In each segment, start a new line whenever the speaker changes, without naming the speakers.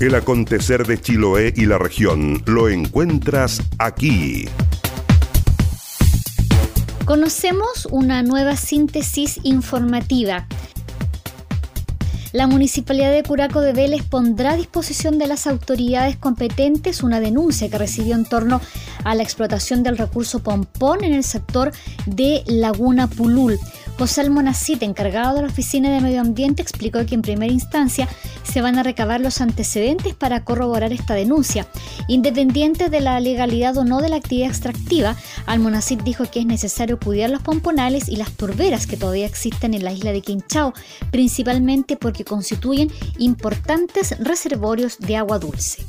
El acontecer de Chiloé y la región lo encuentras aquí.
Conocemos una nueva síntesis informativa. La Municipalidad de Curaco de Vélez pondrá a disposición de las autoridades competentes una denuncia que recibió en torno a la explotación del recurso pompón en el sector de Laguna Pulul. José Almonacit, encargado de la Oficina de Medio Ambiente, explicó que en primera instancia se van a recabar los antecedentes para corroborar esta denuncia. Independiente de la legalidad o no de la actividad extractiva, Almonacid dijo que es necesario cuidar los pomponales y las turberas que todavía existen en la isla de Quinchao, principalmente porque constituyen importantes reservorios de agua dulce.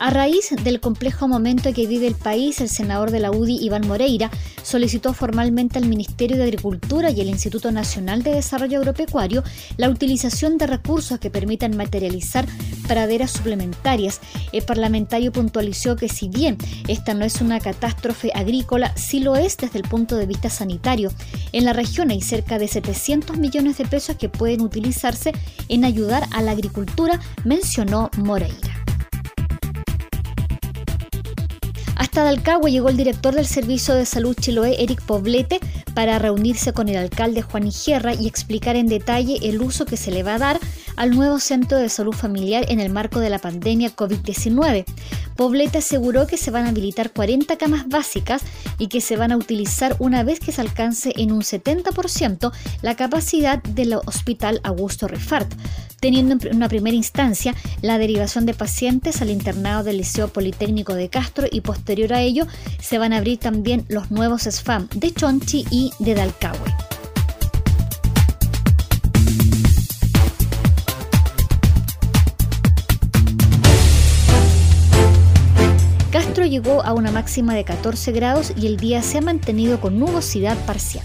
A raíz del complejo momento que vive el país, el senador de la UDI, Iván Moreira, solicitó formalmente al Ministerio de Agricultura y el Instituto Nacional de Desarrollo Agropecuario la utilización de recursos que permitan materializar praderas suplementarias. El parlamentario puntualizó que si bien esta no es una catástrofe agrícola, sí lo es desde el punto de vista sanitario. En la región hay cerca de 700 millones de pesos que pueden utilizarse en ayudar a la agricultura, mencionó Moreira. Hasta Dalcagua llegó el director del Servicio de Salud Chiloé, Eric Poblete, para reunirse con el alcalde Juan Igerra y explicar en detalle el uso que se le va a dar al nuevo centro de salud familiar en el marco de la pandemia COVID-19. Poblete aseguró que se van a habilitar 40 camas básicas y que se van a utilizar una vez que se alcance en un 70% la capacidad del Hospital Augusto Refart teniendo en una primera instancia la derivación de pacientes al internado del Liceo Politécnico de Castro y posterior a ello se van a abrir también los nuevos SFAM de Chonchi y de Dalcahue. Castro llegó a una máxima de 14 grados y el día se ha mantenido con nubosidad parcial.